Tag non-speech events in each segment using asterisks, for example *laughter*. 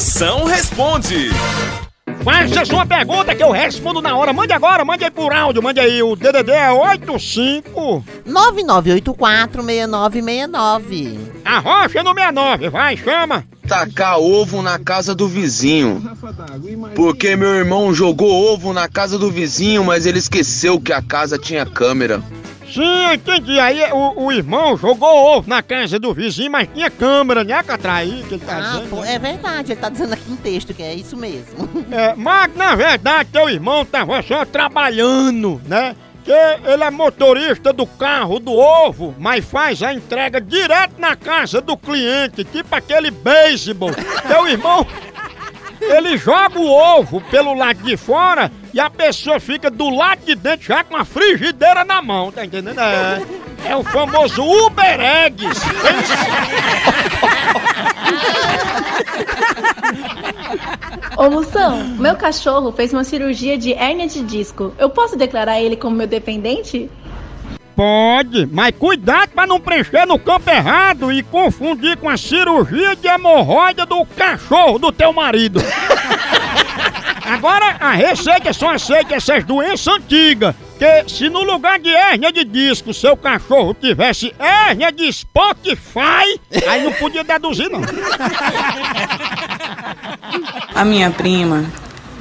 Moção responde. Faça sua pergunta que eu respondo na hora. Mande agora, mande aí por áudio, mande aí. O DDD é 85 99846969. Arrocha no 69, vai, chama. tacar ovo na casa do vizinho. Porque meu irmão jogou ovo na casa do vizinho, mas ele esqueceu que a casa tinha câmera. Sim, eu entendi. Aí o, o irmão jogou ovo na casa do vizinho, mas tinha câmera, né, Catraí? Que ele tá Ah, dizendo, pô, né? é verdade, ele tá dizendo aqui em texto que é isso mesmo. *laughs* É, mas na verdade teu irmão tava só trabalhando, né? Que ele é motorista do carro do ovo, mas faz a entrega direto na casa do cliente, tipo aquele beisebol. Teu irmão, ele joga o ovo pelo lado de fora e a pessoa fica do lado de dentro já com a frigideira na mão, tá entendendo? É, é o famoso Uber Eggs. Ô Moção, meu cachorro fez uma cirurgia de hérnia de disco. Eu posso declarar ele como meu dependente? Pode, mas cuidado pra não preencher no campo errado e confundir com a cirurgia de hemorroida do cachorro do teu marido. *laughs* Agora, a receita só aceita essas doenças antigas. Que se no lugar de hérnia de disco seu cachorro tivesse hérnia de Spotify, aí não podia deduzir não. A minha prima,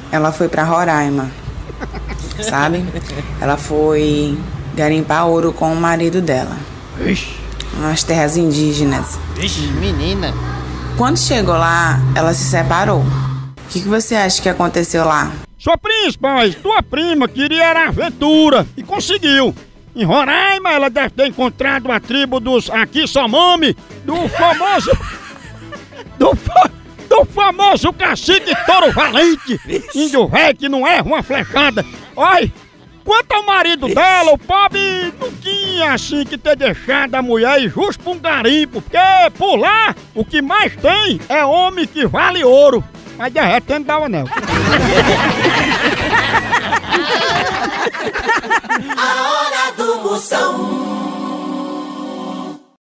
ela foi pra Roraima, sabe? Ela foi garimpar ouro com o marido dela. Nas terras indígenas. Menina, Quando chegou lá, ela se separou. O que, que você acha que aconteceu lá? Sua príncipe, mas tua prima queria era aventura e conseguiu. Em Roraima, ela deve ter encontrado a tribo dos Aqui Somame, do famoso. Do, fa- do famoso cacique Toro Valente, índio velho que não erra uma flechada. Olha, Quanto ao marido dela, o pobre não tinha assim que ter deixado a mulher ir justo pra um garimpo, porque por lá o que mais tem é homem que vale ouro. Mas derretendo dá o anel. *laughs* a hora do moção.